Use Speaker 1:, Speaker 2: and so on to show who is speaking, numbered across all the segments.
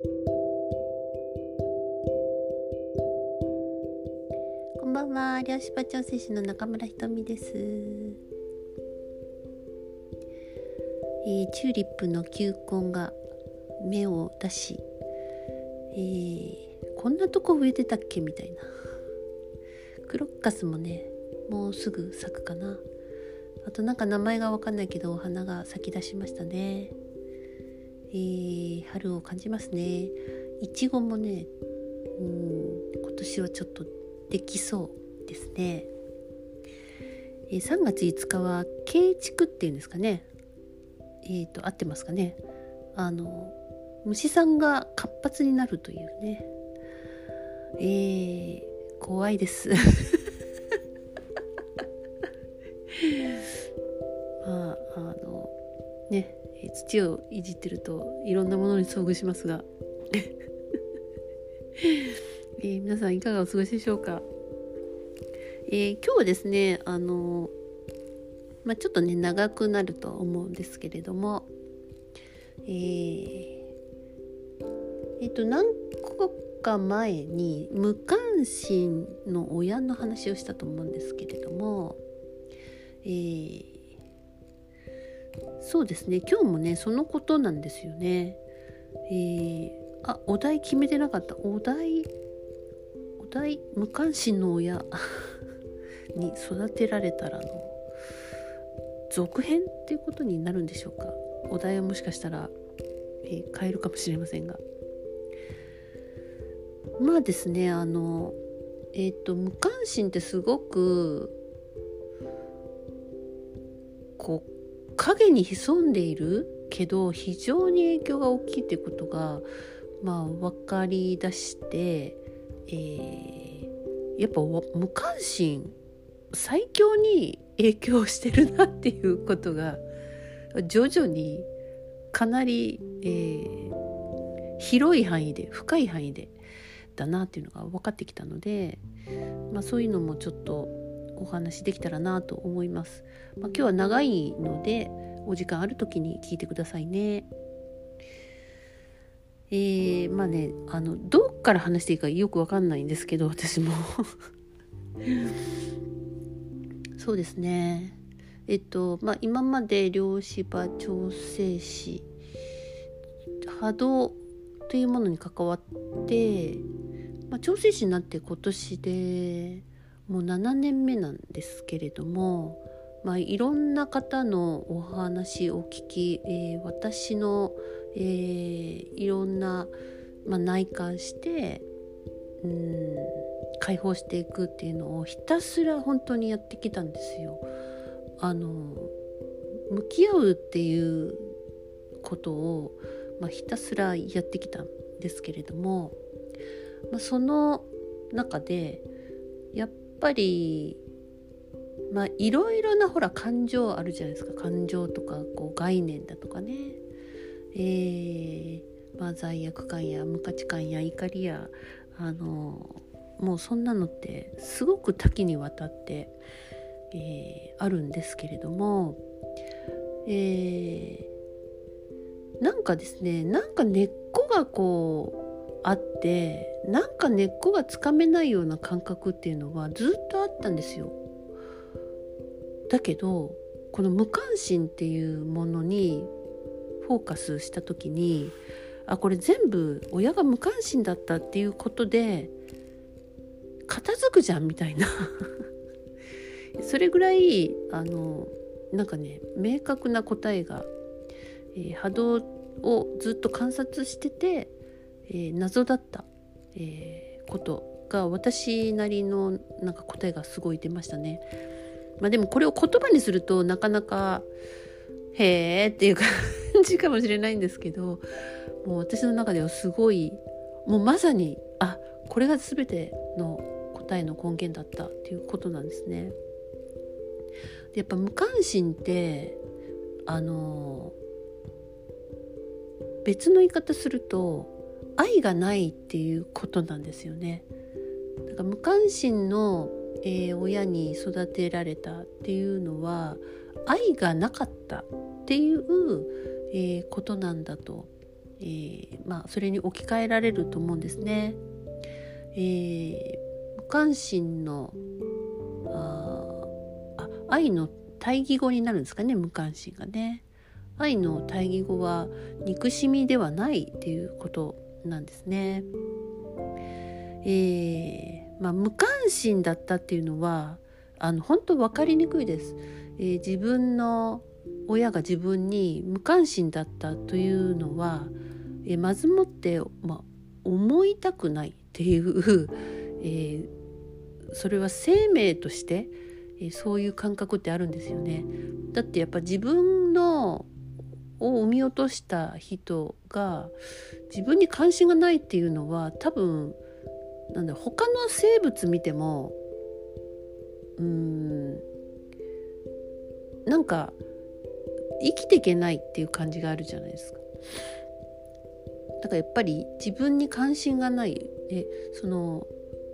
Speaker 1: こんばんは。漁師場調整士の中村ひとみです、えー、チューリップの球根が芽を出し、えー、こんなとこ植えてたっけみたいな。クロッカスもねもうすぐ咲くかな。あとなんか名前がわかんないけどお花が咲き出しましたね。えー、春を感じますね。いちごもねうん今年はちょっとできそうですね、えー、3月5日は慶畜っていうんですかね。えっ、ー、と合ってますかね。あの虫さんが活発になるというね。えー、怖いです。土をいじってるといろんなものに遭遇しますが、えー、皆さんいかがお過ごしでしょうか、えー、今日はですねあの、まあ、ちょっとね長くなると思うんですけれども。えー、えー、と何個か前に無関心の親の話をしたと思うんですけれども。えー、そうですね。今日もねそのことなんですよね。えー、あお題決めてなかった。お題お題無関心の親 に育てられたらの続編っていうことになるんでしょうか。お題はもしかしたら、えー、変えるかもしれませんが。まあですねあのえっ、ー、と無関心ってすごく影に潜んでいるけど非常に影響が大きいってことがまあ分かりだして、えー、やっぱ無関心最強に影響してるなっていうことが徐々にかなり、えー、広い範囲で深い範囲でだなっていうのが分かってきたので、まあ、そういうのもちょっとお話できたらなと思います。まあ、今日は長いのでお時間ある時に聞いてくださいね。えー、まあねあのどっから話していいかよくわかんないんですけど私も そうですねえっとまあ今まで量子場調整士波動というものに関わって、まあ、調整士になって今年でもう7年目なんですけれども、まあ、いろんな方のお話を聞き、えー、私の、えー、いろんな、まあ、内観してうん解放していくっていうのをひたすら本当にやってきたんですよ。あの向き合うっていうことを、まあ、ひたすらやってきたんですけれども、まあ、その中でやっぱりまあいろいろなほら感情あるじゃないですか。感情とかこう概念だとかね。えー、まあ、罪悪感や無価値観や怒りやあのもうそんなのってすごく多岐にわたって、えー、あるんですけれども、えー、なんかですねなんか根っこがこうあってなんか根っこがつかめないような感覚っていうのはずっとあったんですよ。だけどこの無関心っていうものにフォーカスした時にあこれ全部親が無関心だったっていうことで片付くじゃんみたいな それぐらいあのなんかね明確な答えが、えー、波動をずっと観察しててえー、謎だった、えー、ことが私なりのなんか答えがすごい出ましたね。まあ、でもこれを言葉にするとなかなかへーっていう感じかもしれないんですけどもう私の中ではすごいもうまさにあこれが全ての答えの根源だったっていうことなんですね。やっぱ無関心ってあの別の言い方すると愛がないっていうことなんですよね。だから無関心の、えー、親に育てられたっていうのは愛がなかったっていう、えー、ことなんだと、えー、まあ、それに置き換えられると思うんですね。えー、無関心のあ愛の対義語になるんですかね無関心がね。愛の対義語は憎しみではないっていうことなんですね。えー、まあ、無関心だったっていうのはあの本当分かりにくいです。えー、自分の親が自分に無関心だったというのは、えー、まずもって、まあ、思いたくないっていう、えそれは生命として、えそういう感覚ってあるんですよね。だってやっぱ自分のを産み落とした人が自分に関心がないっていうのは多分なんだ他の生物見てもうーんなんか生きていけないっていう感じがあるじゃないですか。だからやっぱり自分に関心がないでその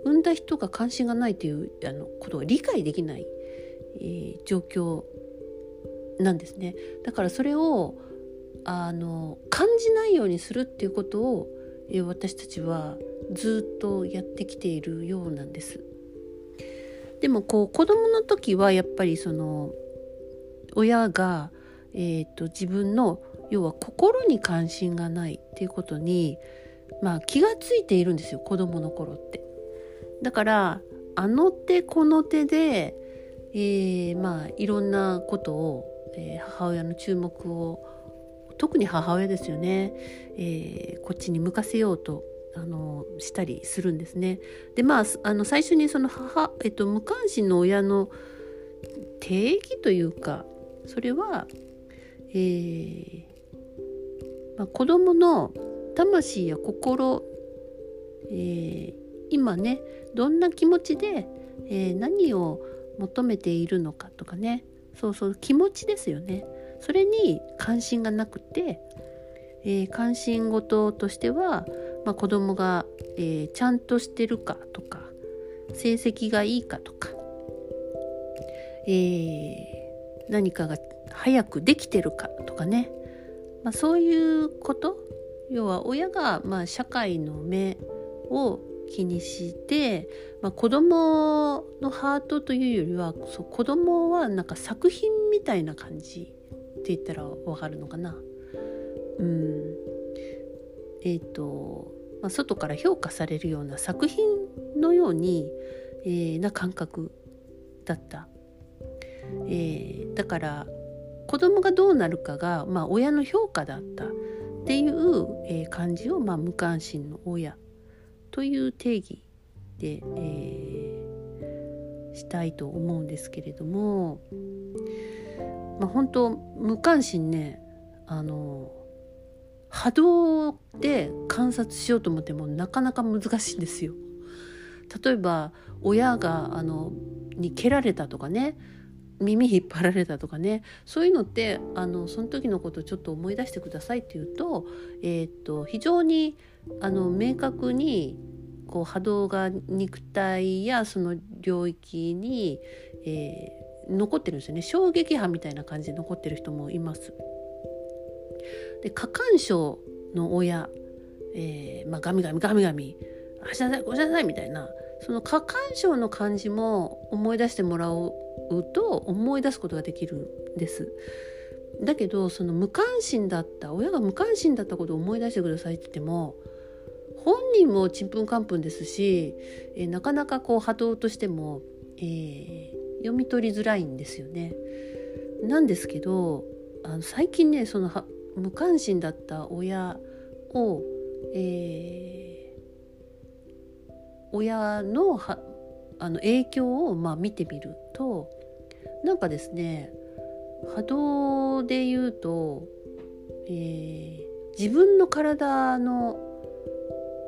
Speaker 1: 産んだ人が関心がないというあのことが理解できない、えー、状況なんですね。だからそれをあの感じないようにするっていうことを、え私たちはずっとやってきているようなんです。でもこう子供の時はやっぱりその親が、えーと、自分の要は心に関心がないっていうことに、まあ、気がついているんですよ子供の頃って。だからあの手この手で、えー、まあいろんなことを、えー、母親の注目を特に母親ですよね、えー、こっちに向かせようとあのしたりするんですね。でまああの最初にその母、えっと、無関心の親の定義というかそれは、えーまあ、子供の魂や心、えー、今ねどんな気持ちで、えー、何を求めているのかとかね。そうそう気持ちですよね。それに関心がなくて、えー、関心事としては、まあ、子供が、えー、ちゃんとしてるかとか成績がいいかとか、えー、何かが早くできてるかとかね、まあ、そういうこと。要は親が、まあ、社会の目を気にして、まあ、子供のハートというよりはそう子供はなんか作品みたいな感じって言ったらわかるのかな？うんえっ、ー、と、まあ、外から評価されるような作品のように、えー、な感覚だった。えー、だから子供がどうなるかが、まあ、親の評価だったっていう、えー、感じを、まあ、無関心の親という定義で、えー、したいと思うんですけれども、まあ、本当無関心ねあの波動で観察しようと思ってもなかなか難しいんですよ。例えば親があのに蹴られたとかね耳引っ張られたとかねそういうのってあのその時のことをちょっと思い出してくださいって言うと,、えー、っと非常にあの明確にこう波動が肉体やその領域に、えー、残ってるんですよね衝撃波みたいな感じで残ってる人もいます。で過干渉の親、えーまあ、ガミガミガミガミあしなさいごしなさいみたいなその過干渉の感じも思い出してもらうと思い出すことができるんです。だけどその無関心だった親が無関心だったことを思い出してくださいって言っても本人もちんぷんかんぷんですし、えー、なかなかこう波動としても、えー、読み取りづらいんですよね。なんですけどあの最近ねその無関心だった親を、えー、親のはあの影響をまあ見てみるとなんかですね波動で言うと、えー、自分の体の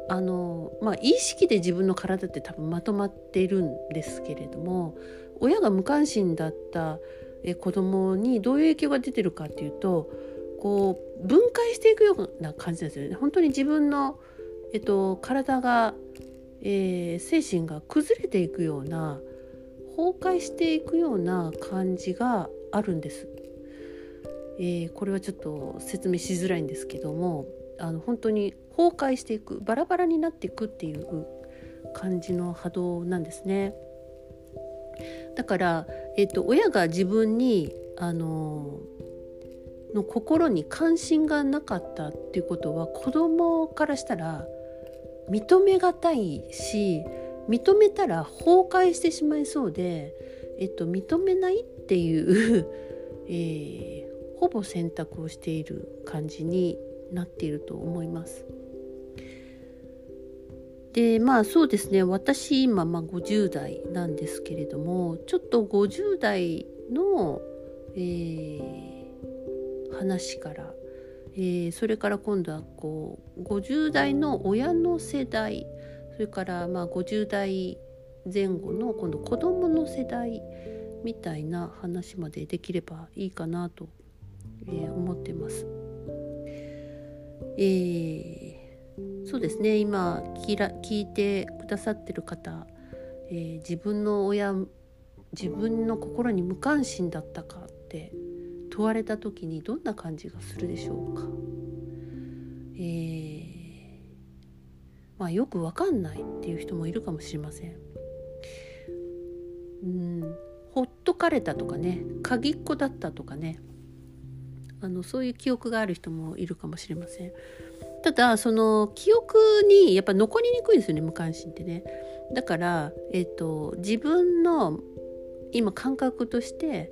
Speaker 1: あのまあ意識で自分の体って多分まとまっているんですけれども親が無関心だった子供にどういう影響が出てるかっていうとこう分解していくような感じですよね本当に自分の、えっと、体が、えー、精神が崩れていくような崩壊していくような感じがあるんです。えー、これはちょっと説明しづらいんですけどもあの本当に崩壊していくバラバラになっていくっていう感じの波動なんですね。だから、えーと、親が自分にあのの心に関心がなかったっていうことは子供からしたら認めがたいし認めたら崩壊してしまいそうで、えっと、認めないっていう えー、ほぼ選択をしている感じになっていると思います。でまあそうですね私今、まあ、50代なんですけれどもちょっと50代の、えー、話から、えー、それから今度はこう50代の親の世代それからまあ50代前後の今度子どもの世代みたいな話までできればいいかなと、えー、思ってます。えーそうですね今聞いてくださってる方、えー、自分の親自分の心に無関心だったかって問われた時にどんな感じがするでしょうか。えー、まあよくわかんないっていう人もいるかもしれません。うんほっとかれたとかね鍵っ子だったとかねあのそういう記憶がある人もいるかもしれません。ただその記憶にやっぱ残りにくいですよね無関心ってね。だから、えーと、自分の今感覚として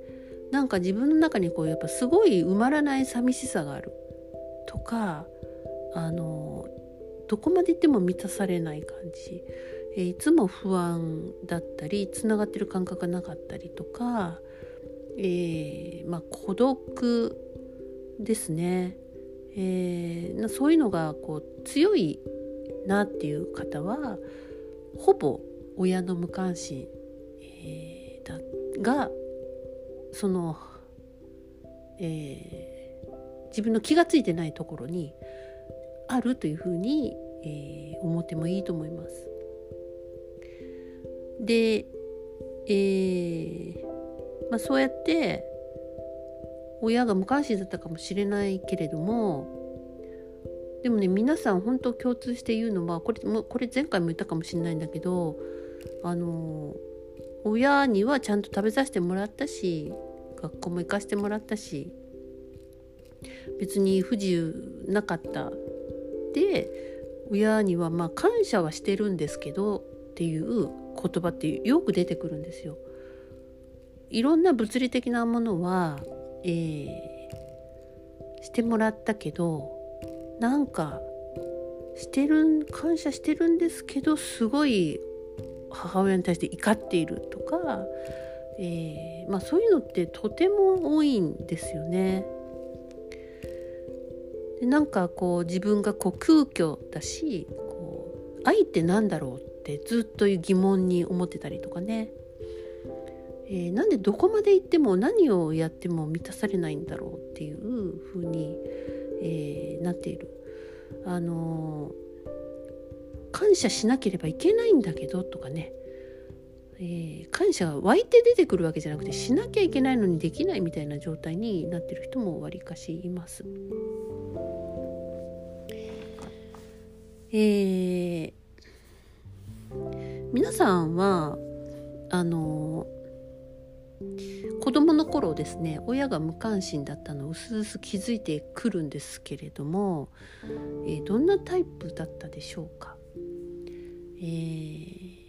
Speaker 1: なんか自分の中にこうやっぱすごい埋まらない寂しさがある。とかあのどこまで行っても満たされない感じ、えー、いつも不安だったりつながってる感覚がなかったりとか、えー、まあ、孤独ですね。えー、そういうのがこう強いなっていう方はほぼ親の無関心、えー、だがその、えー、自分の気が付いてないところにあるというふうに、えー、思ってもいいと思います。で、えーまあ、そうやって親が無関心だったかもしれないけれどもでもね皆さん本当共通して言うのはこれこれ前回も言ったかもしれないんだけどあの親にはちゃんと食べさせてもらったし学校も行かせてもらったし別に不自由なかったで親にはまあ感謝はしてるんですけどっていう言葉ってよく出てくるんですよ。いろんな物理的なものはえー、してもらったけどなんかしてる感謝してるんですけどすごい母親に対して怒っているとか、えー、まあ、そういうのってとても多いんですよね。でなんかこう自分がこう空虚だしこう愛って何だろうってずっと疑問に思ってたりとかねえー、なんでどこまで行っても何をやっても満たされないんだろうっていう風に、えー、なっている。あのー、感謝しなければいけないんだけどとかね、え、感謝が湧いて出てくるわけじゃなくてしなきゃいけないのにできないみたいな状態になってる人もわりかしいます。え、皆さんはあの子供の頃ですね親が無関心だったのをうすうす気づいてくるんですけれども、えー、どんなタイプだったでしょうか、えー、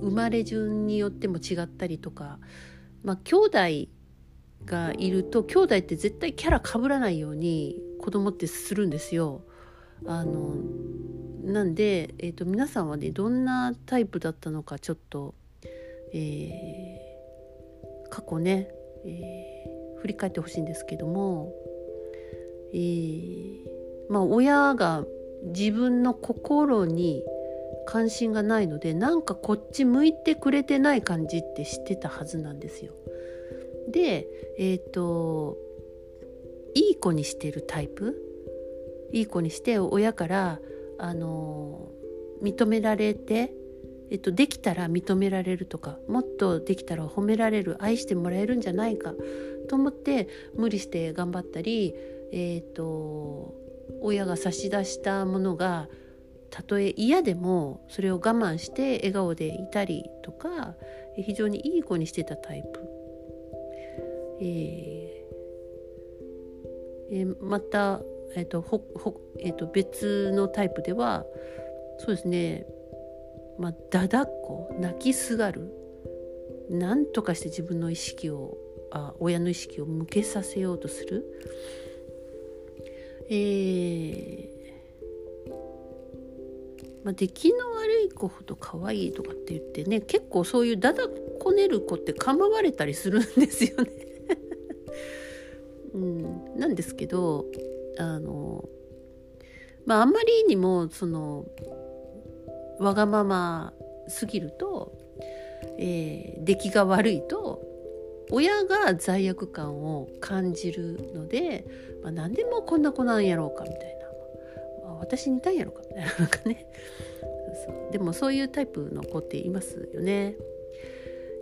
Speaker 1: 生まれ順によっても違ったりとかまあ兄弟がいると兄弟って絶対キャラかぶらないように子供ってするんですよ。あのなんで、えーと、皆さんはねどんなタイプだったのかちょっと、えー過去ね、えー、振り返ってほしいんですけども、えー、まあ親が自分の心に関心がないのでなんかこっち向いてくれてない感じって知ってたはずなんですよ。でえっ、ー、といい子にしてるタイプ？いい子にして親からあの認められてえっと、できたら認められるとかもっとできたら褒められる愛してもらえるんじゃないかと思って無理して頑張ったり、えっと親が差し出したものがたとえ嫌でもそれを我慢して笑顔でいたりとか非常にいい子にしてたタイプ、えーえー、また、えーとほほえーと、別のタイプではそうですね。まあだだっこ泣きすがる何とかして自分の意識をあ親の意識を向けさせようとする。えーまあ、出来の悪い子ほど可愛いとかって言ってね結構そういうだだこねる子って構われたりするんですよね うん、なんですけどあのまああんまりにもそのわがまますぎると、えー、出来が悪いと親が罪悪感を感じるので、まあ、何でもこんな子なんやろうかみたいな、まあ、私似たんやろうかみたいななんかね。そう。でもそういうタイプの子っていますよね。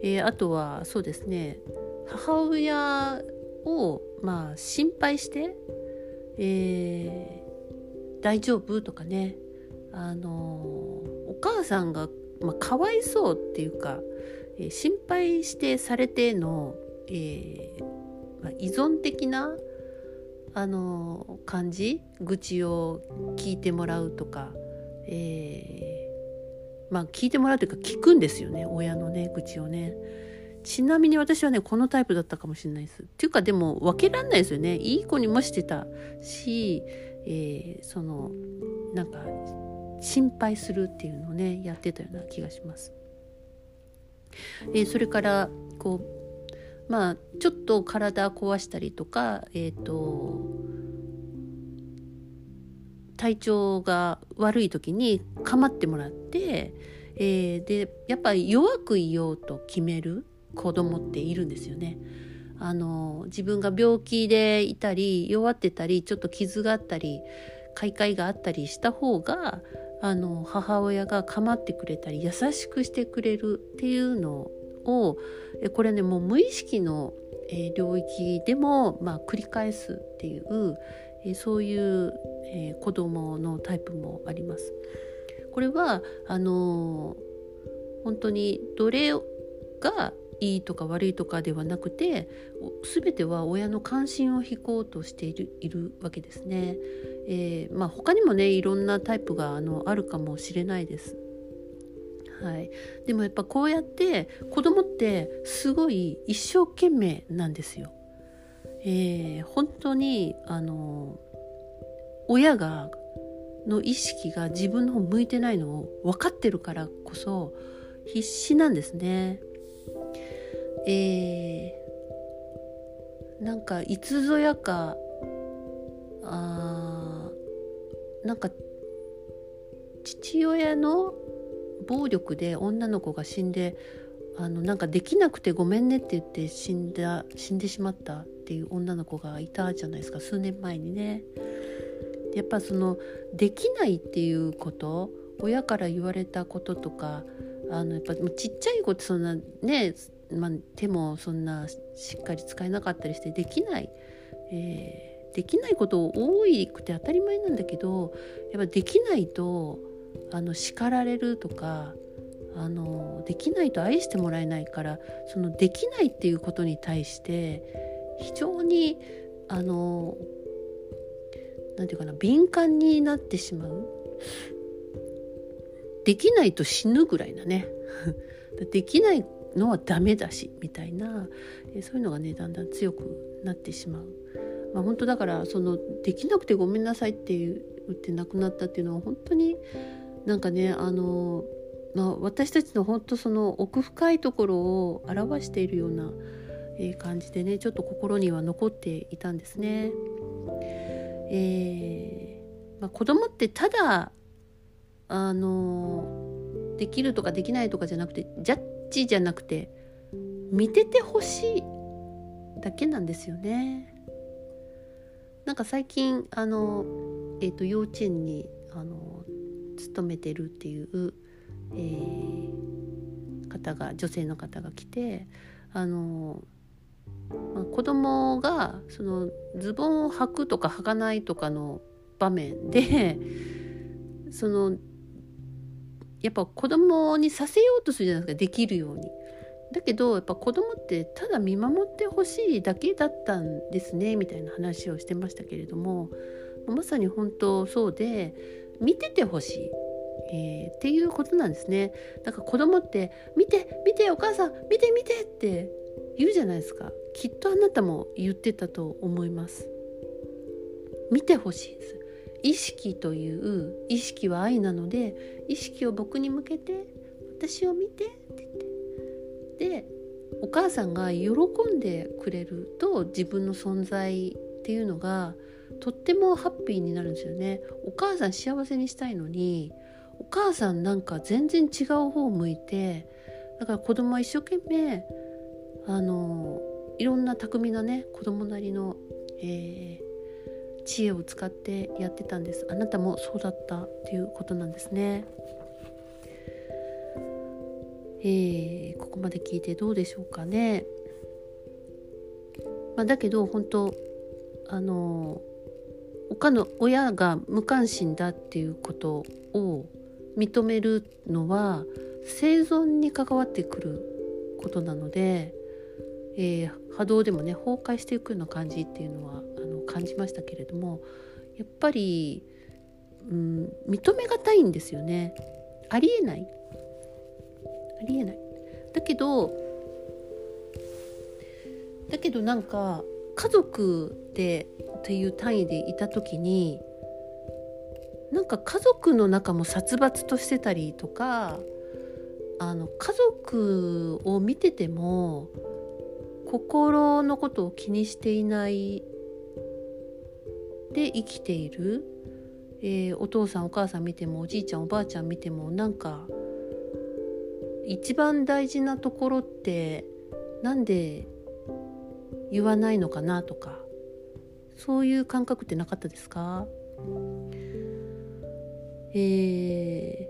Speaker 1: えー、あとはそうですね。母親をまあ心配して、えー、大丈夫とかね。あの母さんが、まあ、かわいそうっていうか、えー、心配してされての、えーまあ、依存的なあの感じ愚痴を聞いてもらうとか、えー、まあ聞いてもらうというか聞くんですよね親のね愚痴をね。ちなみに私はねこのタイプだったかもしれないです。っていうかでも分けらんないですよねいい子にもしてたし、えー、そのなんか心配するっていうのをねやってたような気がします。えー、それからこうまあちょっと体壊したりとかえっ、ー、と体調が悪い時に構ってもらって、えー、でやっぱり弱くいようと決める子供っているんですよね。あの自分が病気でいたり弱ってたりちょっと傷があったり開会があったりした方があの母親が構ってくれたり優しくしてくれるっていうのをこれねもう無意識の領域でも、まあ、繰り返すっていうそういう、子供のタイプもあります。これはあの本当にどれがいいとか悪いとかではなくて全ては親の関心を引こうとしているいるわけですね。えー、まあ、他にもねいろんなタイプがあのあるかもしれないです。はい、でもやっぱこうやって子供ってすごい一生懸命なんですよ。えー、本当にあの親がの意識が自分の方向いてないのを分かってるからこそ必死なんですね。えー、なんかいつぞやかあなんか父親の暴力で女の子が死んであのなんかできなくてごめんねって言って死んだ死んでしまったっていう女の子がいたじゃないですか数年前にね。やっぱそのできないっていうこと親から言われたこととかあのやっぱちっちゃい子ってそんなねまあ、手もそんなしっかり使えなかったりしてできない、えー、できないこと多いくて当たり前なんだけどやっぱできないとあの叱られるとかあのできないと愛してもらえないからそのできないっていうことに対して非常にあのなんていうかな敏感になってしまうできないと死ぬぐらいなね できないのはダメだしみたいな、そういうのがねだんだん強くなってしまう。まあ、本当だからそのできなくてごめんなさいって言って亡くなったっていうのは本当になんかねあの、まあ、私たちの本当その奥深いところを表しているような、え感じでねちょっと心には残っていたんですね。えーまあ、子供ってただあのできるとかできないとかじゃなくてジャッちじゃなくて見ててほしいだけなんですよね。なんか最近あの、えーと、幼稚園にあの勤めてるっていう、えー、方が女性の方が来てあの、まあ、子供がそのズボンを履くとか履かないとかの場面でそのやっぱ子供にさせようとするじゃないですかできるように。だけどやっぱ子供ってただ見守ってほしいだけだったんですねみたいな話をしてましたけれどもまさに本当そうで見ててほしい、えー、っていうことなんですね。だから子供って「見て見てお母さん見て見て」って言うじゃないですか。きっとあなたも言ってたと思います。見てほしいです。意識という意識は愛なので意識を僕に向けて私を見てって言ってでお母さんが喜んでくれると自分の存在っていうのがとってもハッピーになるんですよねお母さん幸せにしたいのにお母さんなんか全然違う方を向いてだから子供は一生懸命あのいろんな巧みなね子供なりの、えー、知恵を使ってやってたんですあなたもそうだったっていうことなんですね。えー、ここまで聞いてどうでしょうかね。まあ、だけど本当あの他の親が無関心だっていうことを認めるのは生存に関わってくることなのでえー、波動でもね崩壊していくような感じっていうのはあの感じましたけれどもやっぱり、うん、認めがたいんですよねありえないありえない。だけどだけどなんか家族でっていう単位でいた時になんか家族の中も殺伐としてたりとかあの家族を見てても心のことを気にしていないで生きている、えー、お父さんお母さん見てもおじいちゃんおばあちゃん見てもなんか一番大事なところってなんで言わないのかなとかそういう感覚ってなかったですか？え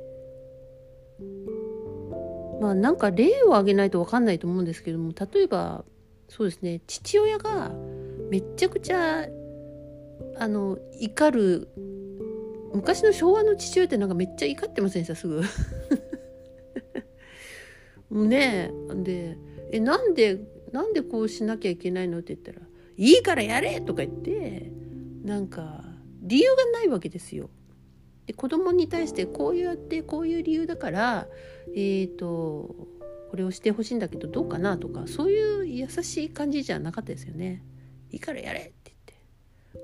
Speaker 1: ー、まあなんか例を挙げないと分かんないと思うんですけども例えばそうですね父親がめっちゃくちゃあの怒る昔の昭和の父親ってなんかめっちゃ怒ってませんでした？すぐ。ねで「えなんでなんでこうしなきゃいけないの?」って言ったら「いいからやれ!」とか言ってなんか理由がないわけですよ。で子供に対してこうやってこういう理由だからえっ、ー、とこれをしてほしいんだけどどうかなとかそういう優しい感じじゃなかったですよね。いいからやれって言って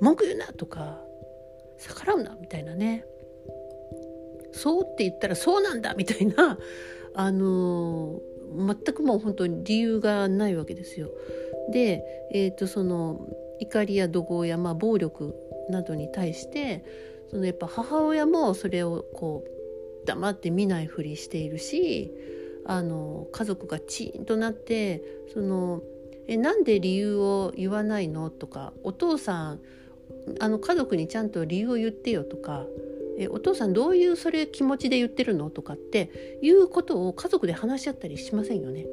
Speaker 1: 文句言うなとか逆らうなみたいなねそうって言ったらそうなんだみたいなあの全くもう本当に理由がないわけですよ。で、えーと、その怒りや怒号や、まあ、暴力などに対してそのやっぱ母親もそれをこう黙って見ないふりしているしあの家族がチーンとなってそのえなんで理由を言わないのとかお父さんあの家族にちゃんと理由を言ってよとかえお父さんどういうそれ気持ちで言ってるの？とかっていうことを家族で話し合ったりしませんよね。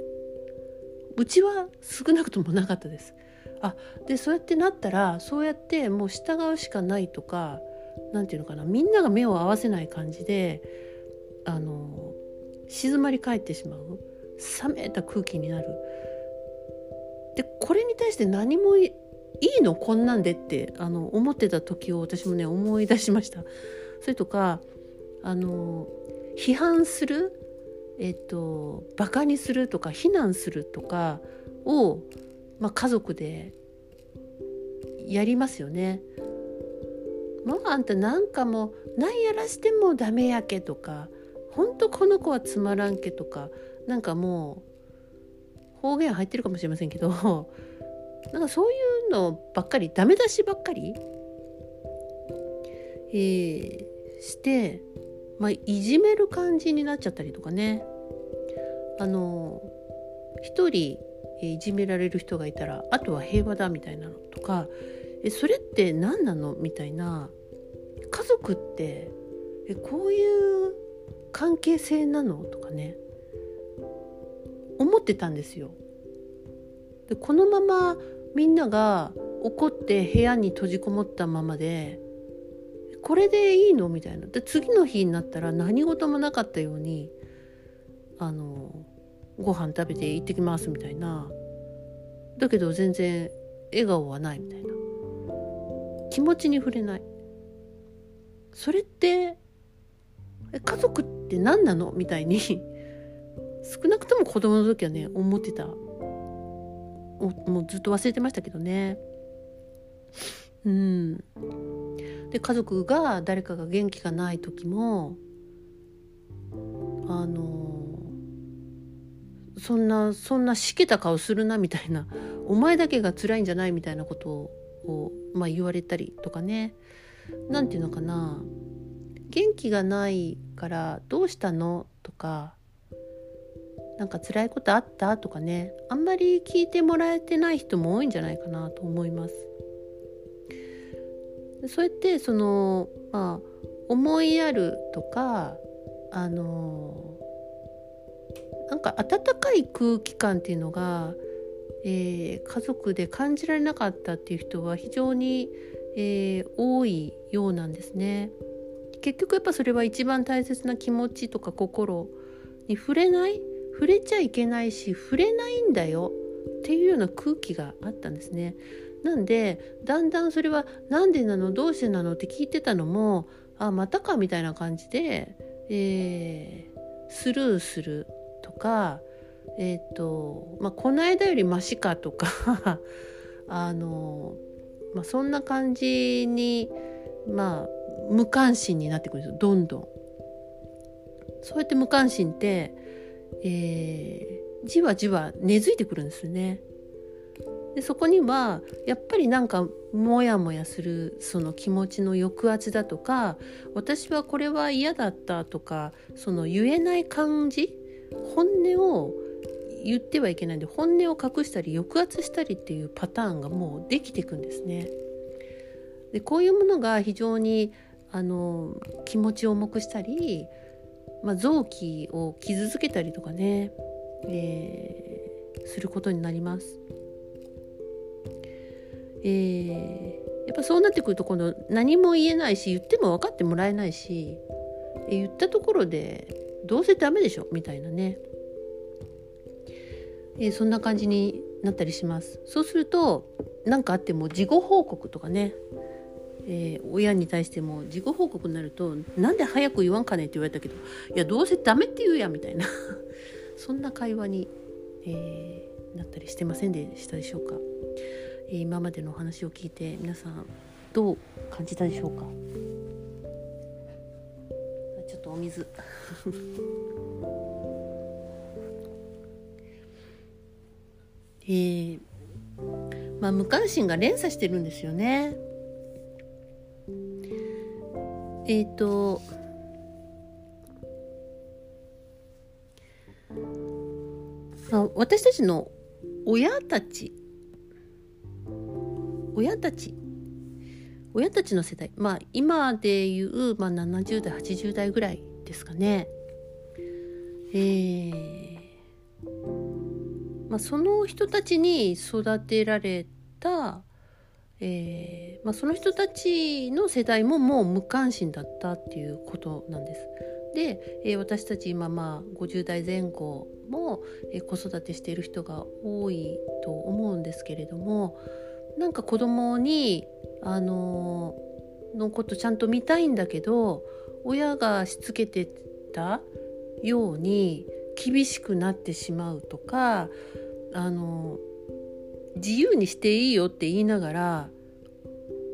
Speaker 1: うちは少なくともなかったです。あでそうやってなったらそうやってもう従うしかないとか何て言うのかなみんなが目を合わせない感じであの静まり返ってしまう。冷めた空気になる。でこれに対して何もいいの？こんなんでってあの思ってた時を私もね思い出しました。それとかあの批判するえっとバカにするとか非難するとかを、まあ、家族でやりますよね。もうあんたなんかもう何やらしてもダメやけとかほんとこの子はつまらんけとかなんかもう方言入ってるかもしれませんけど なんかそういうのばっかりダメ出しばっかり、えー、して、まあ、いじめる感じになっちゃったりとかね。あの一人いじめられる人がいたらあとは平和だみたいなのとかえそれって何なの？みたいな。家族ってえこういう関係性なの？とかね。思ってたんですよ。でこのままみんなが怒って部屋に閉じこもったままでこれでいいの？みたいな。で次の日になったら何事もなかったようにあのご飯食べて行ってきますみたいな。だけど全然笑顔はないみたいな。気持ちに触れない。それって家族って何なの？みたいに少なくとも子供の時はね思ってた。もうずっと忘れてましたけどね。うんで家族が誰かが元気がない時もあのそんなそんなしけた顔するなみたいなお前だけが辛いんじゃないみたいなことを、まあ、言われたりとかね何て言うのかな元気がないから「どうしたの?」とか「なんか辛いことあった?」とかねあんまり聞いてもらえてない人も多いんじゃないかなと思います。そうやってそのまあ思いやるとかあのなんか温かい空気感っていうのが、えー、家族で感じられなかったっていう人は非常に、えー、多いようなんですね。結局やっぱそれは一番大切な気持ちとか心に触れない触れちゃいけないし触れないんだよっていうような空気があったんですね。なんでだんだんそれは何でなのどうしてなのって聞いてたのもあまたかみたいな感じで、えー、スルーするとかえっ、ー、とまあこの間よりマシかとか あの、まあ、そんな感じにまあ無関心になってくるんですよどんどん。そうやって無関心って、えー、じわじわ根付いてくるんですよね。でそこにはやっぱりなんかモヤモヤするその気持ちの抑圧だとか私はこれは嫌だったとかその言えない感じ本音を言ってはいけないんで本音を隠したり抑圧したりっていうパターンがもうできていくんですね。でこういうものが非常にあの気持ちを重くしたり、まあ、臓器を傷つけたりとかね、えー、することになります。えー、やっぱそうなってくると今度何も言えないし言っても分かってもらえないし、言ったところでどうせダメでしょみたいなね、えー、そんな感じになったりしますそうすると何かあっても事後報告とかね、えー、親に対しても事後報告になると「なんで早く言わんかね?」って言われたけど「いやどうせダメって言うや」みたいな そんな会話に、えー、なったりしてませんでしたでしょうか。今までのお話を聞いて皆さんどう感じたでしょうか？ちょっとお水。えー、まあ無関心が連鎖してるんですよね。えっ、ー、とまあ、私たちの親たち親たち。親たちの世代。まあ今でいう、まあ、70代80代ぐらいですかね。えー、まあ、その人たちに育てられた、えーまあ、その人たちの世代ももう無関心だったっていうことなんです。で、えー、私たち今まあ50代前後も、え、子育てしている人が多いと思うんですけれども、なんか子供にあののことちゃんと見たいんだけど親がしつけてたように厳しくなってしまうとかあの自由にしていいよって言いながら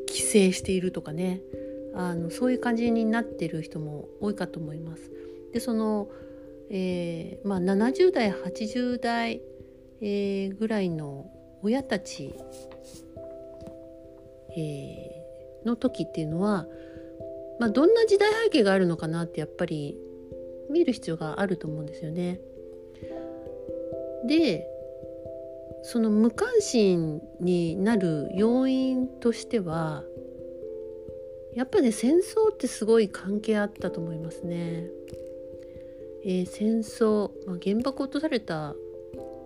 Speaker 1: 規制しているとかねあのそういう感じになってる人も多いかと思います。でその、えーまあ、70代80代、えー、ぐらいの親たちえー、の時っていうのは、まあ、どんな時代背景があるのかなってやっぱり見る必要があると思うんですよね。でその無関心になる要因としてはやっぱね戦争ってすごい関係あったと思いますね。えー、戦争、まあ、原爆落とされた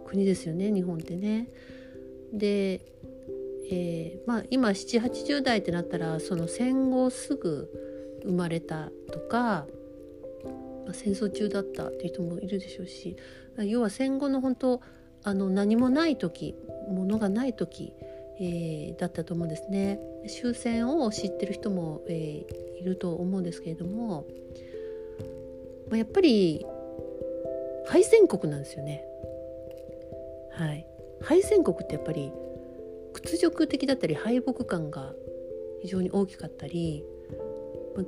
Speaker 1: 国ですよね日本ってね。でえー、まあ、今780代ってなったらその戦後すぐ生まれたとか、まあ、戦争中だったっていう人もいるでしょうし要は戦後の本当あの何もない時物がない時、えー、だったと思うんですね。終戦を知ってる人も、えー、いると思うんですけれども、まあ、やっぱり敗戦国なんですよね。はい、敗戦国ってやっぱり屈辱的だったり敗北感が非常に大きかったり、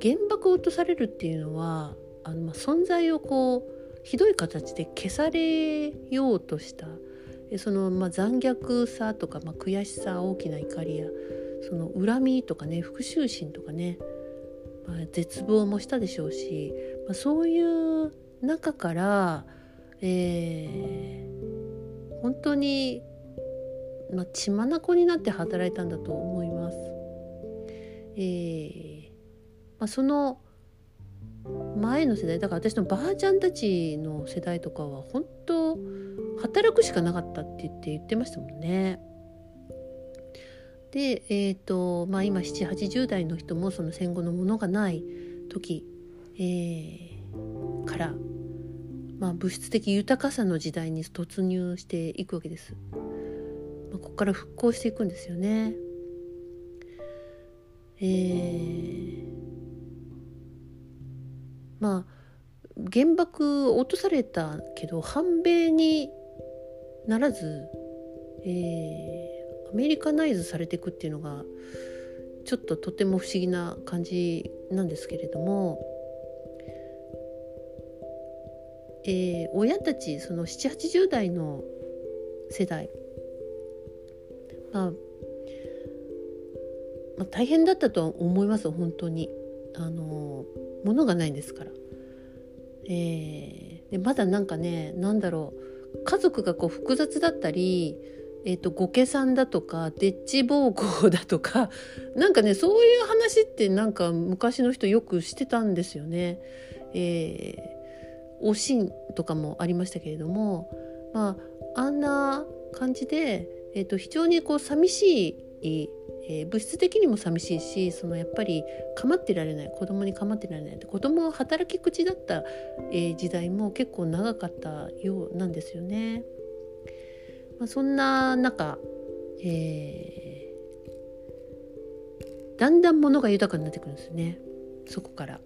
Speaker 1: 原爆を落とされるっていうのはあのま存在をこうひどい形で消されようとしたそのま残虐さとか、ま、悔しさ大きな怒りやその恨みとかね復讐心とかね、まあ、絶望もしたでしょうし、まあ、そういう中から、えー、本当に、まあ、血眼になって働いたんだと思います。えーまあ、その前の世代だから私のばあちゃんたちの世代とかは本当働くしかなかったって言って言ってましたもんね。で、えーとまあ、今780代の人もその戦後のものがない時、えー、から、まあ、物質的豊かさの時代に突入していくわけです。まあ、ここから復興していくんですよね。えー、まあ原爆落とされたけど反米にならず、えー、アメリカナイズされていくっていうのがちょっととても不思議な感じなんですけれども、えー、親たちその780代の世代、まあ、まあ大変だったとは思います本当に。あの物がないんですから。えー、でまだなんかね何だろう家族がこう複雑だったり、えーと、とご家さんだとかでっち奉公だとか なんかねそういう話ってなんか昔の人よくしてたんですよね。えー、おしんとかもありましたけれどもまああんな感じで、えーと非常にこう寂しいえー、物質的にも寂しいしそのやっぱり構ってられない子供に構ってられない子供は働き口だった、えー、時代も結構長かったようなんですよね。まあ、そんな中、えー、だんだん物が豊かになってくるんですね。そこから。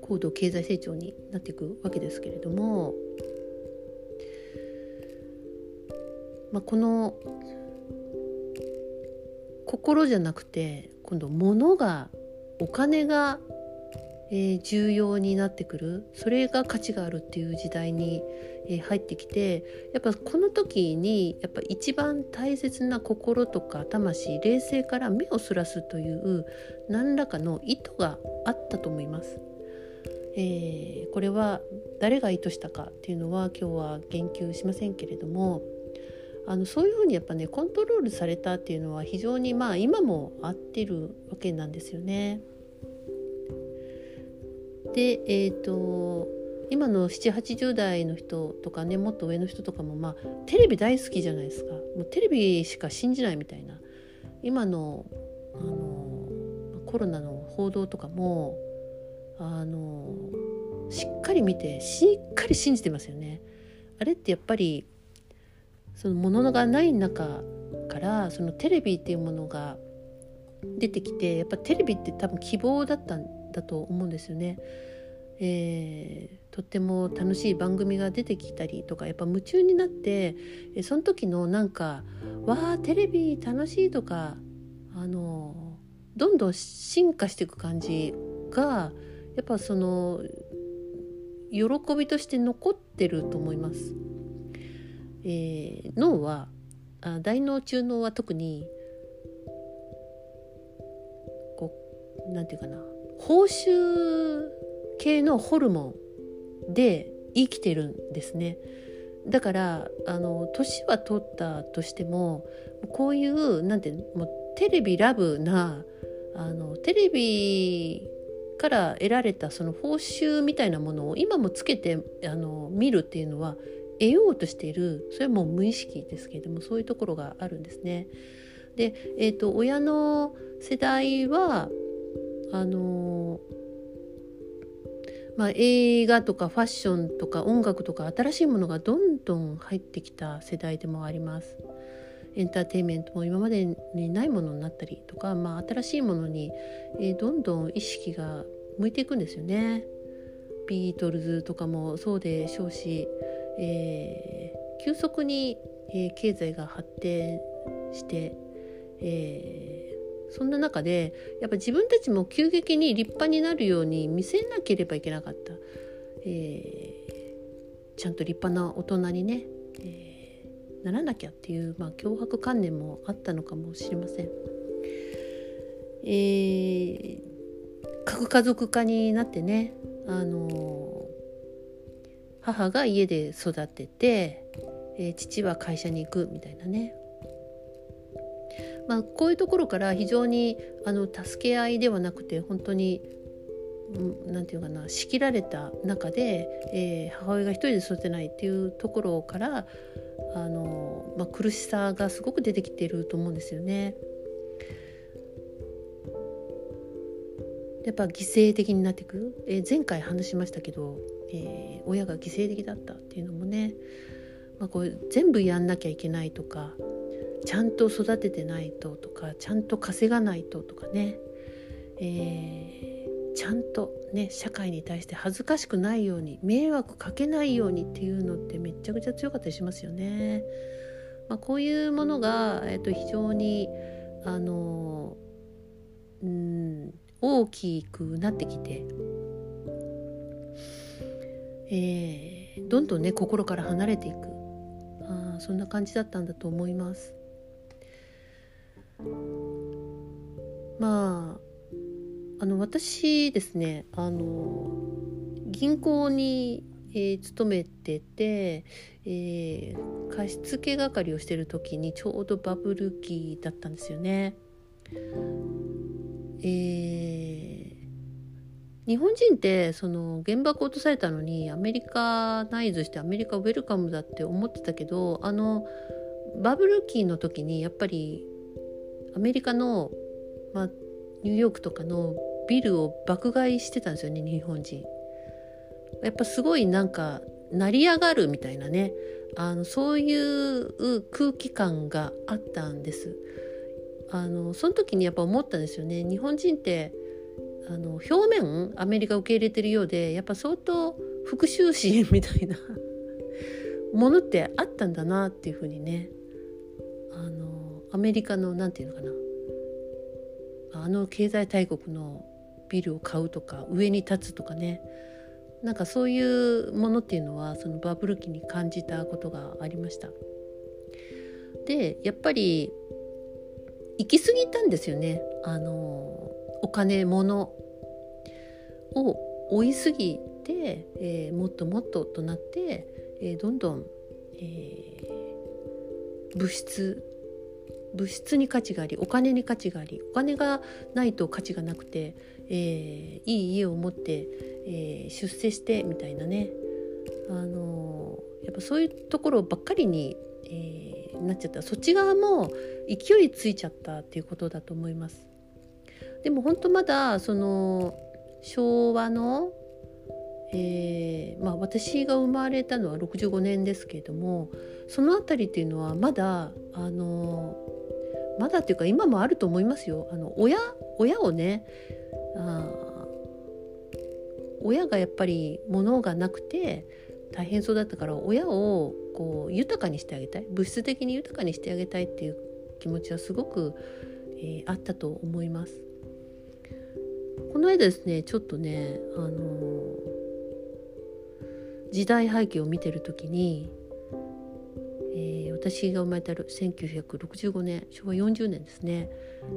Speaker 1: 高度経済成長になっていくわけですけれども、まあ、この心じゃなくて今度物がお金が、えー、重要になってくるそれが価値があるっていう時代に、えー、入ってきてやっぱこの時にやっぱ一番大切な心とか魂冷静から目をそらすという何らかの意図があったと思います。えー、これは誰が意図したかっていうのは今日は言及しませんけれどもあのそういうふうにやっぱねコントロールされたっていうのは非常にまあ今も合ってるわけなんですよね。でえっ、ー、と今の780代の人とかねもっと上の人とかもまあテレビ大好きじゃないですかもうテレビしか信じないみたいな今のあのコロナの報道とかもあのしっかり見てしっかり信じてますよね。あれってやっぱりそのものがない中からそのテレビっていうものが出てきてやっぱテレビって多分希望だったんだと思うんですよね。えー、とっても楽しい番組が出てきたりとかやっぱ夢中になってその時のなんか「わあテレビ楽しい」とかあのどんどん進化していく感じがやっぱその喜びとして残ってると思います。えー、脳はあ大脳中脳は特にこうなんていうかな報酬系のホルモンで生きてるんですね。だからあの年は取ったとしてもこういうなんてもうテレビラブなあのテレビから得られたその報酬みたいなものを今もつけてあの見るっていうのは得ようとしているそれはもう無意識ですけれどもそういうところがあるんですね。で、えーと、親の世代はあのまあ、映画とかファッションとか音楽とか新しいものがどんどん入ってきた世代でもあります。エンターテインメントも今までにないものになったりとか、まあ、新しいものに、えー、どんどん意識が向いていくんですよね。ビートルズとかもそうでしょうし、えー、急速に、えー、経済が発展して、えー、そんな中でやっぱ自分たちも急激に立派になるように見せなければいけなかった、えー、ちゃんと立派な大人にね、えー、ならなきゃっていう、まあ、脅迫観念もあったのかもしれません。えー、核家族化になってねあの母が家で育てて、えー、父は会社に行くみたいなねまあ、こういうところから非常にあの助け合いではなくて本当に何て言うかな仕切られた中で、えー、母親が一人で育てないっていうところからあの、まあ、苦しさがすごく出てきていると思うんですよね。やっぱ犠牲的になっていく、えー、前回話しましたけど、えー、親が犠牲的だったっていうのもね、まあ、こう全部やんなきゃいけないとかちゃんと育ててないととかちゃんと稼がないととかね、えー、ちゃんとね社会に対して恥ずかしくないように迷惑かけないようにっていうのってめちゃくちゃ強かったりしますよね。まあ、こういうものが、えー、と非常にあのうん大きくなってきて、えー、どんどんね心から離れていくあそんな感じだったんだと思います。まああの私ですねあの銀行に、えー、勤めてて、えー、貸付係をしてる時にちょうどバブル期だったんですよね。えー、日本人ってその原爆落とされたのにアメリカナイズしてアメリカウェルカムだって思ってたけどあのバブル期の時にやっぱりアメリカの、まあ、ニューヨークとかのビルを爆買いしてたんですよね日本人。やっぱすごいなんか成り上がるみたいなねあのそういう空気感があったんです。あのその時にやっぱ思ったんですよね日本人ってあの表面アメリカ受け入れてるようでやっぱ相当復讐心みたいなものってあったんだなっていうふうにねあのアメリカの何て言うのかな。あの経済大国のビルを買うとか上に立つとかね。なんかそういうものっていうのはそのバブル期に感じたことがありました。でやっぱり行き過ぎたんですよね。あのお金物を追いすぎて、えー、もっともっととなって、えー、どんどん、えー、物質物質に価値がありお金に価値がありお金がないと価値がなくて、えー、いい家を持って、えー、出世してみたいなね、あのー、やっぱそういうところばっかりに、えー、なっちゃったそっち側も勢いついちゃったっていうことだと思います。でも本当まだその昭和のえーまあ、私が生まれたのは65年ですけれどもその辺りっていうのはまだあのまだっていうか今もあると思いますよ。あの親親をねあ親がやっぱり物がなくて大変そうだったから親をこう豊かにしてあげたい物質的に豊かにしてあげたいっていう気持ちはすごく、えー、あったと思います。この間ですねちょっとねあの、時代背景を見てる時に私が生まれた1965年昭和40年ですね。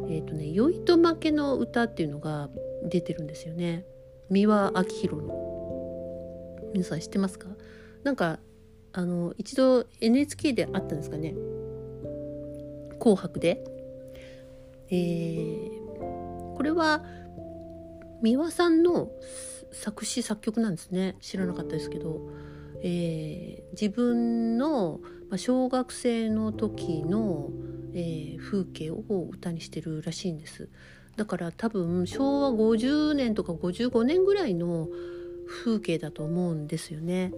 Speaker 1: えっ、ー、とね「酔いと負けの歌」っていうのが出てるんですよね。三輪明宏の。皆さん知ってますか？なんかあの一度 NHK であったんですかね「紅白で」えー、これは三輪さんの作詞作曲なんですね知らなかったですけど、えー、自分のまあ、小学生の時の、えー、風景を歌にしてるらしいんです。だから多分昭和50年とか55年ぐらいの風景だと思うんですよね。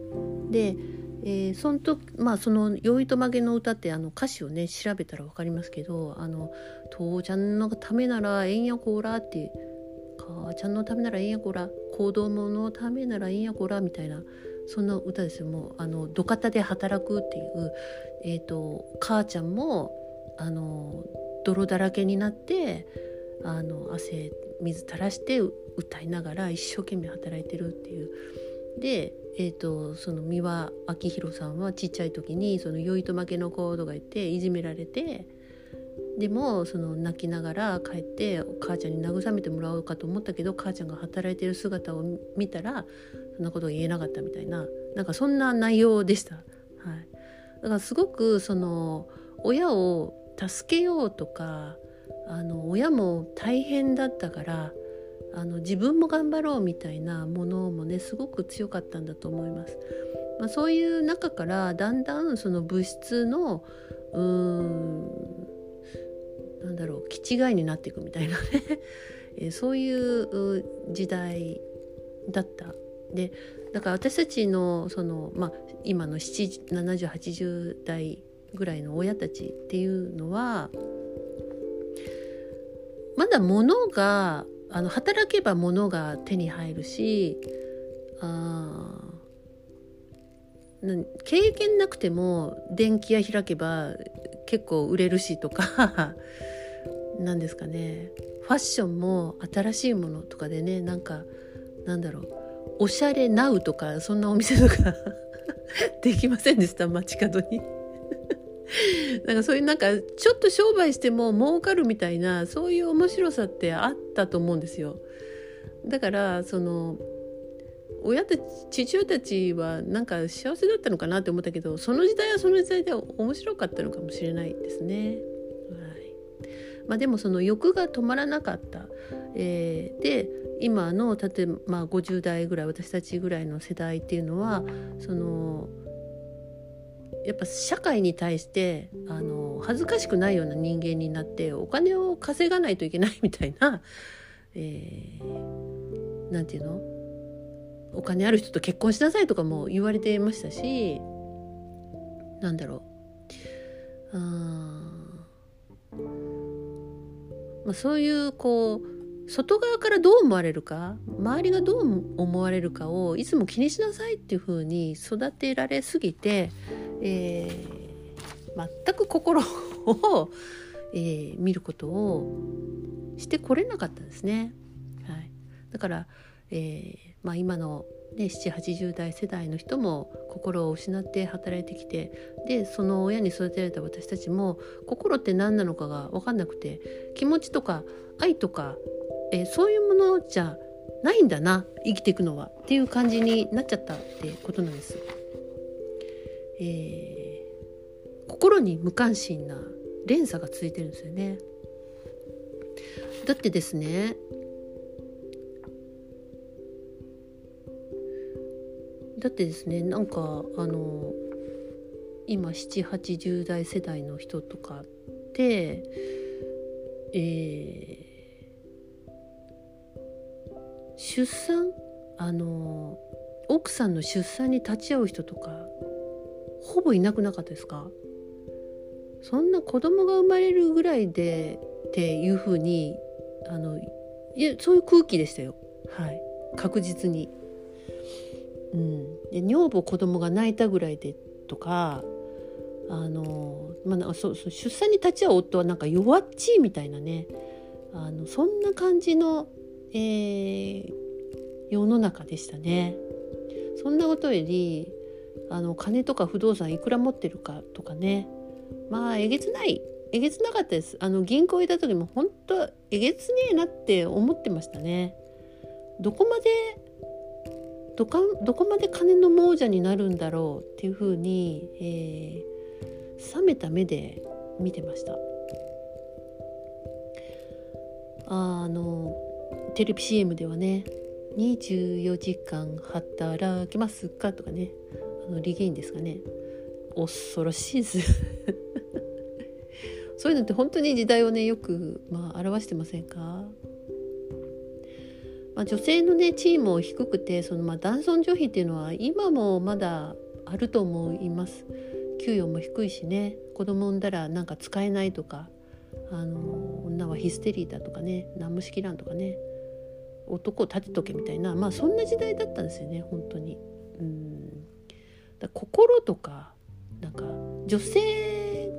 Speaker 1: で、えー、その時まあその「酔いとまげの歌」ってあの歌詞をね調べたら分かりますけど「あの父ちゃんのためならえんやこら」って「母ちゃんのためならえんやこら」「子供のためならえんやこら」みたいなそんな歌ですよもうあの土方で働くっていう、えーと、母ちゃんもあの泥だらけになってあの汗水垂らして歌いながら一生懸命働いてるっていう。で、えーと、その三輪明宏さんはちっちゃい時にその酔いと負けの子とか言っていじめられてでもその泣きながら帰ってお母ちゃんに慰めてもらおうかと思ったけど母ちゃんが働いてる姿を見たらそんなことが言えなかったみたいななんかそんな内容でした。はい、だからすごくその親を助けようとかあの親も大変だったからあの自分も頑張ろうみたいなものもねすごく強かったんだと思います。まあ、そういう中からだんだんその物質のうーんなんだろう気違いになっていくみたいなね。えそういう時代だった。でだから私たちのその、まあ、今の7080代ぐらいの親たちっていうのはまだ物があの働けば物が手に入るしあ経験なくても電気屋開けば結構売れるしとか 何ですかねファッションも新しいものとかでねなんかなんだろうおしゃれナウとかそんなお店とか できませんでした？街角に なんかそういうなんかちょっと商売しても儲かるみたいなそういう面白さってあったと思うんですよ。だからその親たち父親たちはなんか幸せだったのかなって思ったけどその時代はその時代で面白かったのかもしれないですね。まあ、でもその欲が止まらなかった。えー、で今の例えば、ま、50代ぐらい私たちぐらいの世代っていうのはそのやっぱ社会に対してあの恥ずかしくないような人間になってお金を稼がないといけないみたいな、えー、ていうの？お金ある人と結婚しなさいとかも言われてましたしなんだろう。あ、まあ、そういうこう外側からどう思われるか周りがどう思われるかをいつも気にしなさいっていうふうに育てられすぎて、えー、全く心を、えー、見ることをしてこれなかったんですね。はい、だから、えーまあ、今の、ね、780代世代の人も心を失って働いてきてでその親に育てられた私たちも心って何なのかが分かんなくて気持ちとか愛とかえ、そういうものじゃないんだな生きていくのはっていう感じになっちゃったってことなんです。えー、心に無関心な連鎖が続いてるんですよね。だってですねだってですねなんかあの今780代世代の人とかってえー出産？あの奥さんの出産に立ち会う人とかほぼいなくなかったですか？そんな子供が生まれるぐらいでっていうふうにあのいやそういう空気でしたよ。はい。確実に。うん、で女房子供が泣いたぐらいでとかあの、まあ、そそ出産に立ち会う夫はなんか弱っちいみたいなね。あのそんな感じのえー、世の中でしたね。そんなことよりあの金とか不動産いくら持ってるかとかね。まあえげつないえげつなかったです。あの銀行いた時も本当えげつねえなって思ってましたね。どこまでどかどこまで金の亡者になるんだろうっていうふうに、えー、冷めた目で見てました。あのテレビ CM ではね24時間働きますかとかねあのリゲインですかね。恐ろしいです。そういうのって本当に時代をねよく、まあ、表してませんか？まあ、女性のね地位も低くてそのまあ男尊女卑っていうのは今もまだあると思います。給与も低いしね子供産んだらなんか使えないとかあの女はヒステリーだとかね何もしきらんとかね男を立てとけみたいなまあそんな時代だったんですよね本当に。うんだ心とかなんか女性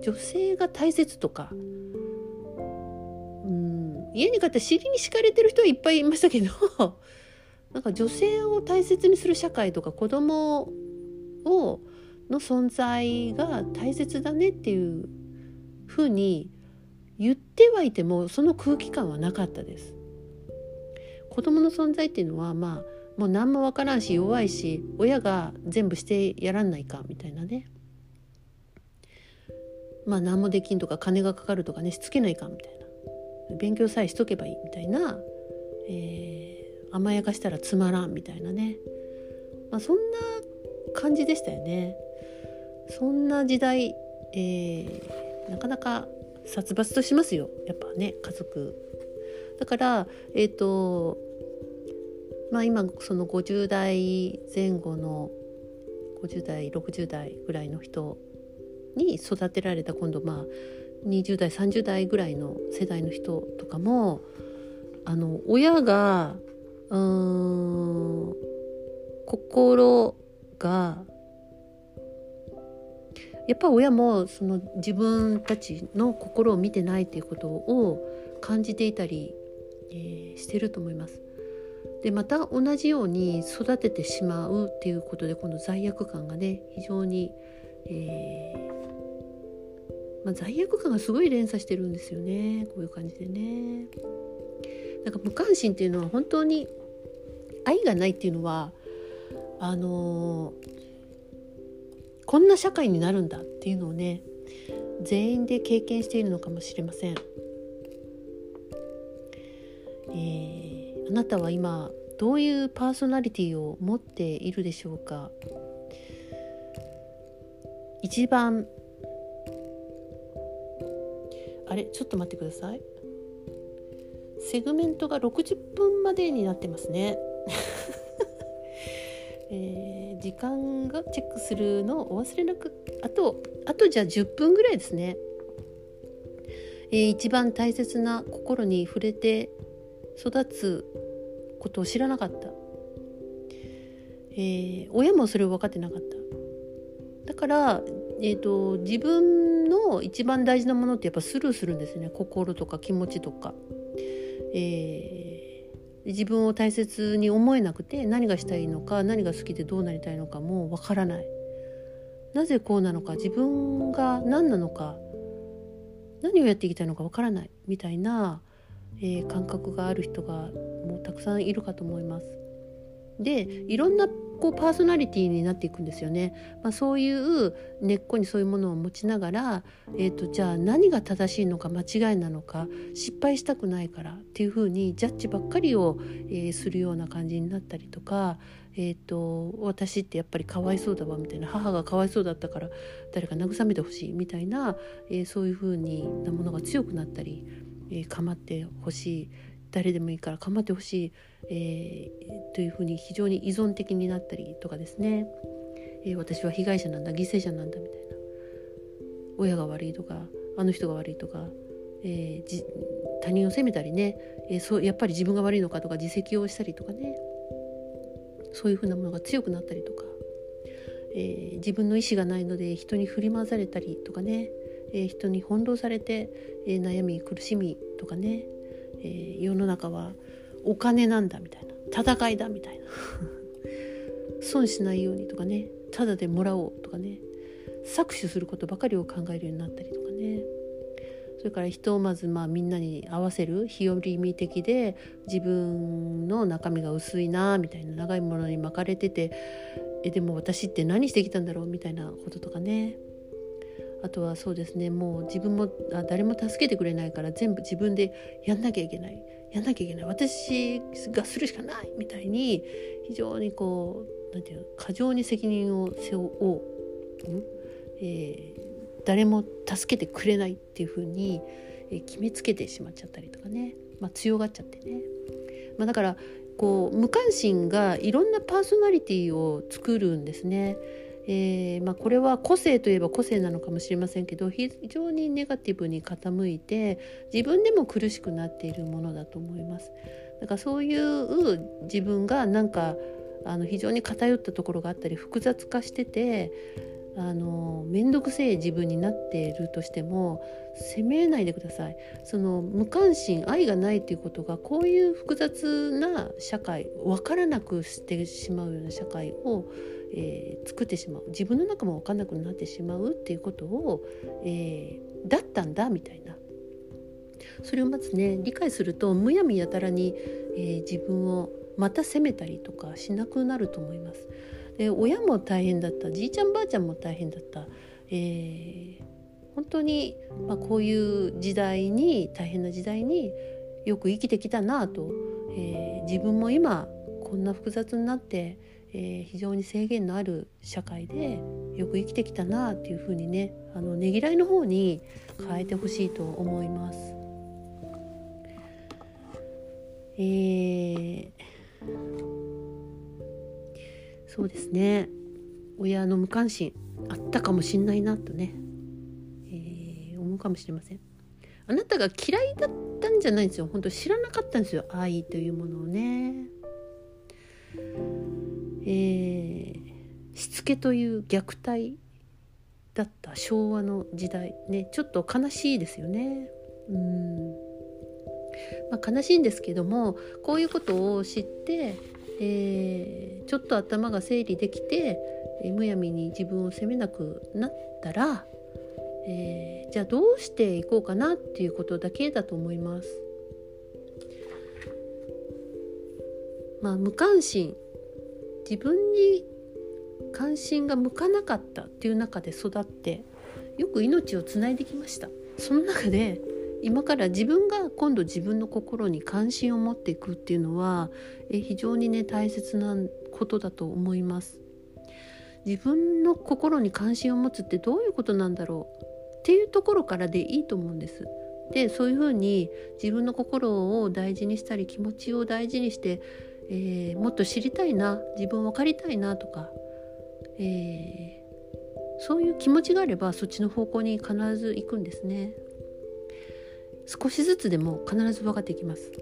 Speaker 1: 女性が大切とか家に帰ったら尻に敷かれてる人はいっぱいいましたけど なんか女性を大切にする社会とか子供をの存在が大切だねっていうふうに言ってはいてもその空気感はなかったです。子供の存在っていうのはまあもう何も分からんし弱いし親が全部してやらんないかみたいなねまあ何もできんとか金がかかるとかねしつけないかみたいな勉強さえしとけばいいみたいな、えー、甘やかしたらつまらんみたいなね、まあ、そんな感じでしたよね。そんな時代、えー、なかなか殺伐としますよ。やっぱね家族。だからえっ、ー、とまあ今その50代前後の50代60代ぐらいの人に育てられた今度まあ20代30代ぐらいの世代の人とかもあの親がうーん心がやっぱ親もその自分たちの心を見てないっていうことを感じていたり、えー、してると思います。でまた同じように育ててしまうっていうことでこの罪悪感がね非常に、えー、まあ、罪悪感がすごい連鎖してるんですよねこういう感じでね。なんか無関心っていうのは本当に愛がないっていうのはあのーこんな社会になるんだっていうのをね全員で経験しているのかもしれません。えー、あなたは今どういうパーソナリティを持っているでしょうか一番あれちょっと待ってください。セグメントが60分までになってますね。えー、時間がチェックするのをお忘れなくあとあとじゃあ10分ぐらいですね、えー、一番大切な心に触れて育つことを知らなかった、えー、親もそれを分かってなかった。だから、えーと、自分の一番大事なものってやっぱスルーするんですね。心とか気持ちとか、えー自分を大切に思えなくて何がしたいのか何が好きでどうなりたいのかもわからない。なぜこうなのか自分が何なのか何をやっていきたいのかわからない。みたいな、えー、感覚がある人がもうたくさんいるかと思います。でいろんなこうパーソナリティになっていくんですよね。まあ、そういう根っこにそういうものを持ちながら、えーと、じゃあ何が正しいのか間違いなのか失敗したくないからっていうふうにジャッジばっかりを、えー、するような感じになったりとか、えーと、私ってやっぱりかわいそうだわみたいな母がかわいそうだったから誰か慰めてほしいみたいな、えー、そういうふうになものが強くなったり、えー、構ってほしい誰でもいいから構ってほしい、えー、というふうに非常に依存的になったりとかですね、えー、私は被害者なんだ犠牲者なんだみたいな。親が悪いとかあの人が悪いとか、えー、他人を責めたりね、えそうやっぱり自分が悪いのかとか自責をしたりとかね。そういうふうなものが強くなったりとか、え自分の意思がないので人に振り回されたりとかね、え人に翻弄されて、え悩み苦しみとかね。えー、世の中はお金なんだみたいな戦いだみたいな。損しないようにとかねただでもらおうとかね搾取することばかりを考えるようになったりとかね。それから人をまずまあみんなに合わせる日和見的で自分の中身が薄いなみたいな長いものに巻かれててえでも私って何してきたんだろうみたいなこととかね。あとはそうですねもう自分もあ誰も助けてくれないから全部自分でやんなきゃいけない。やんなきゃいけない。私がするしかないみたいに非常にこう何て言うの過剰に責任を背負う、うん？えー、誰も助けてくれないっていうふうに、えー、決めつけてしまっちゃったりとかね、まあ、強がっちゃってね。まあ、だからこう無関心がいろんなパーソナリティを作るんですね。えーまあ、これは個性といえば個性なのかもしれませんけど非常にネガティブに傾いて自分でも苦しくなっているものだと思います。だからそういう自分がなんかあの非常に偏ったところがあったり複雑化しててあの面倒くせえ自分になっているとしても責めないでくださいその無関心愛がないということがこういう複雑な社会分からなくしてしまうような社会を、えー、作ってしまう。自分の中も分かんなくなってしまうっていうことを、えー、だったんだみたいな。それをまずね理解するとむやみやたらに、えー、自分をまた責めたりとかしなくなると思います。で親も大変だった。じいちゃんばあちゃんも大変だった、えー、本当に、まあ、こういう時代に大変な時代によく生きてきたなと、えー、自分も今こんな複雑になって、えー、非常に制限のある社会でよく生きてきたなっていうふうにねあのねぎらいの方に変えてほしいと思います。えーそうですね。親の無関心あったかもしんないなとね、えー、思うかもしれません。あなたが嫌いだったんじゃないんですよ。本当知らなかったんですよ。愛というものをね。えー、しつけという虐待だった昭和の時代ね。ちょっと悲しいですよね。うん。まあ、悲しいんですけどもこういうことを知ってえー、ちょっと頭が整理できて、えー、むやみに自分を責めなくなったら、えー、じゃあどうしていこうかなっていうことだけだと思います。まあ、無関心。自分に関心が向かなかったっていう中で育ってよく命をつないできました。その中で今から自分が今度自分の心に関心を持っていくっていうのはえ非常にね大切なことだと思います。自分の心に関心を持つってどういうことなんだろうっていうところからでいいと思うんです。でそういうふうに自分の心を大事にしたり気持ちを大事にして、えー、もっと知りたいな自分を分かりたいなとか、えー、そういう気持ちがあればそっちの方向に必ず行くんですね。少しずつでも必ず分かってきます。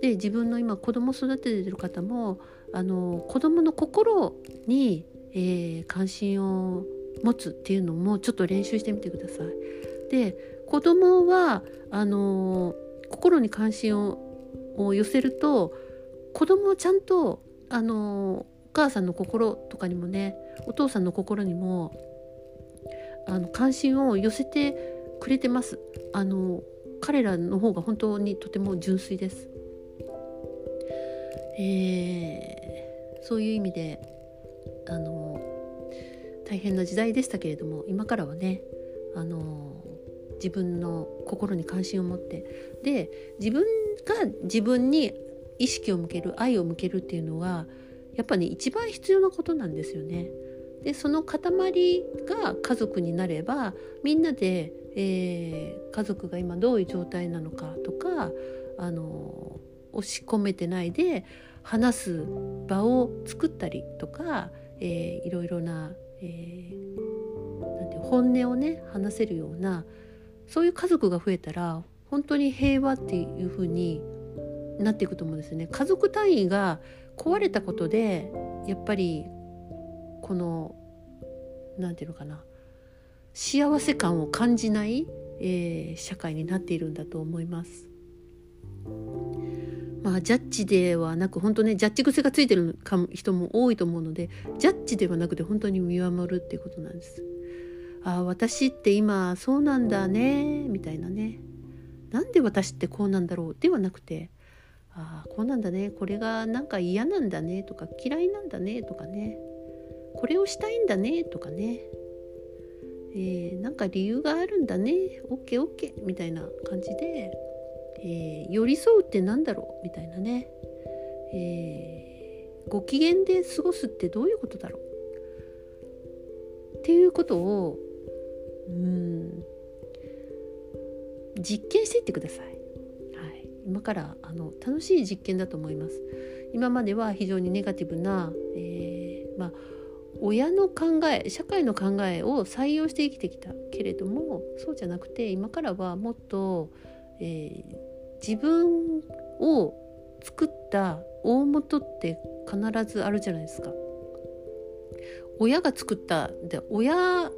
Speaker 1: で自分の今子供育ててる方もあの子供の心に、えー、関心を持つっていうのもちょっと練習してみてください。で子供はあの心に関心を寄せると子供はちゃんとあのお母さんの心とかにもねお父さんの心にもあの関心を寄せてくれてます。あの彼らの方が本当にとても純粋です。えー、そういう意味であの大変な時代でしたけれども今からはねあの自分の心に関心を持ってで自分が自分に意識を向ける愛を向けるっていうのはやっぱり、ね、一番必要なことなんですよね。でその塊が家族になればみんなでえー、家族が今どういう状態なのかとかあの押し込めてないで話す場を作ったりとか、えー、いろいろな,、えー、なんて本音をね話せるようなそういう家族が増えたら本当に平和っていう風になっていくと思うんですね。家族単位が壊れたことでやっぱりこの何て言うのかな幸せ感を感じない、えー、社会になっているんだと思います。まあ、ジャッジではなく本当ねジャッジ癖がついてる人も多いと思うのでジャッジではなくて本当に見守るっていうことなんです。ああ私って今そうなんだねみたいなねなんで私ってこうなんだろう？ではなくてああこうなんだね。これがなんか嫌なんだね。とか嫌いなんだね。とかね。これをしたいんだね。とかね。えー、なんか理由があるんだね。OKOK みたいな感じで、えー、寄り添うって何だろう。みたいなね、えー、ご機嫌で過ごすってどういうことだろう。っていうことをうん実験していってください。今からあの楽しい実験だと思います。今までは非常にネガティブな、えー、まあ親の考え社会の考えを採用して生きてきたけれどもそうじゃなくて今からはもっと、えー、自分を作った大元って必ずあるじゃないですか。親が作ったで親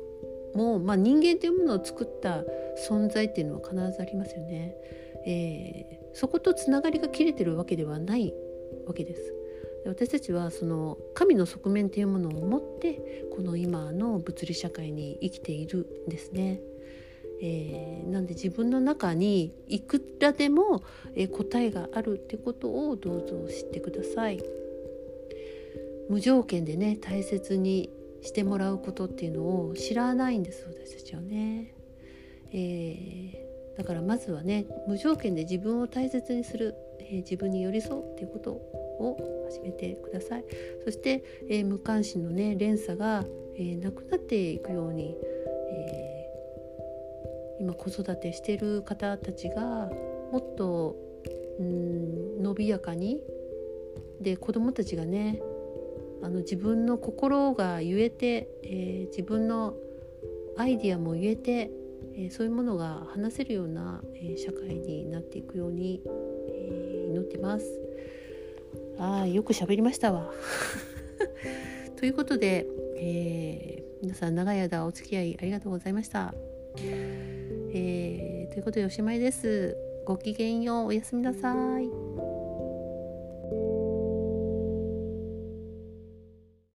Speaker 1: も、まあ、人間というものを作った存在っていうのは必ずありますよね。えー、そことつながりが切れてるわけではないわけです。私たちはその神の側面というものを持ってこの今の物理社会に生きているんですね。えー、なんで自分の中にいくらでも、え、答えがあるってことをどうぞ知ってください。無条件でね大切にしてもらうことっていうのを知らないんです私たちはね。えー、だからまずはね無条件で自分を大切にする、えー、自分に寄り添うっていうことを始めてください。そして、えー、無関心のね連鎖が、えー、なくなっていくように、え、今子育てしてる方たちがもっとうん伸びやかにで子どもたちがねあの自分の心が言えて、え、自分のアイディアも言えて、えー、そういうものが話せるような、えー、社会になっていくように、え祈ってます。ああよく喋りましたわ。ということで、え皆さん長い間お付き合いありがとうございました。えーということでおしまいです。ごきげんようおやすみなさい。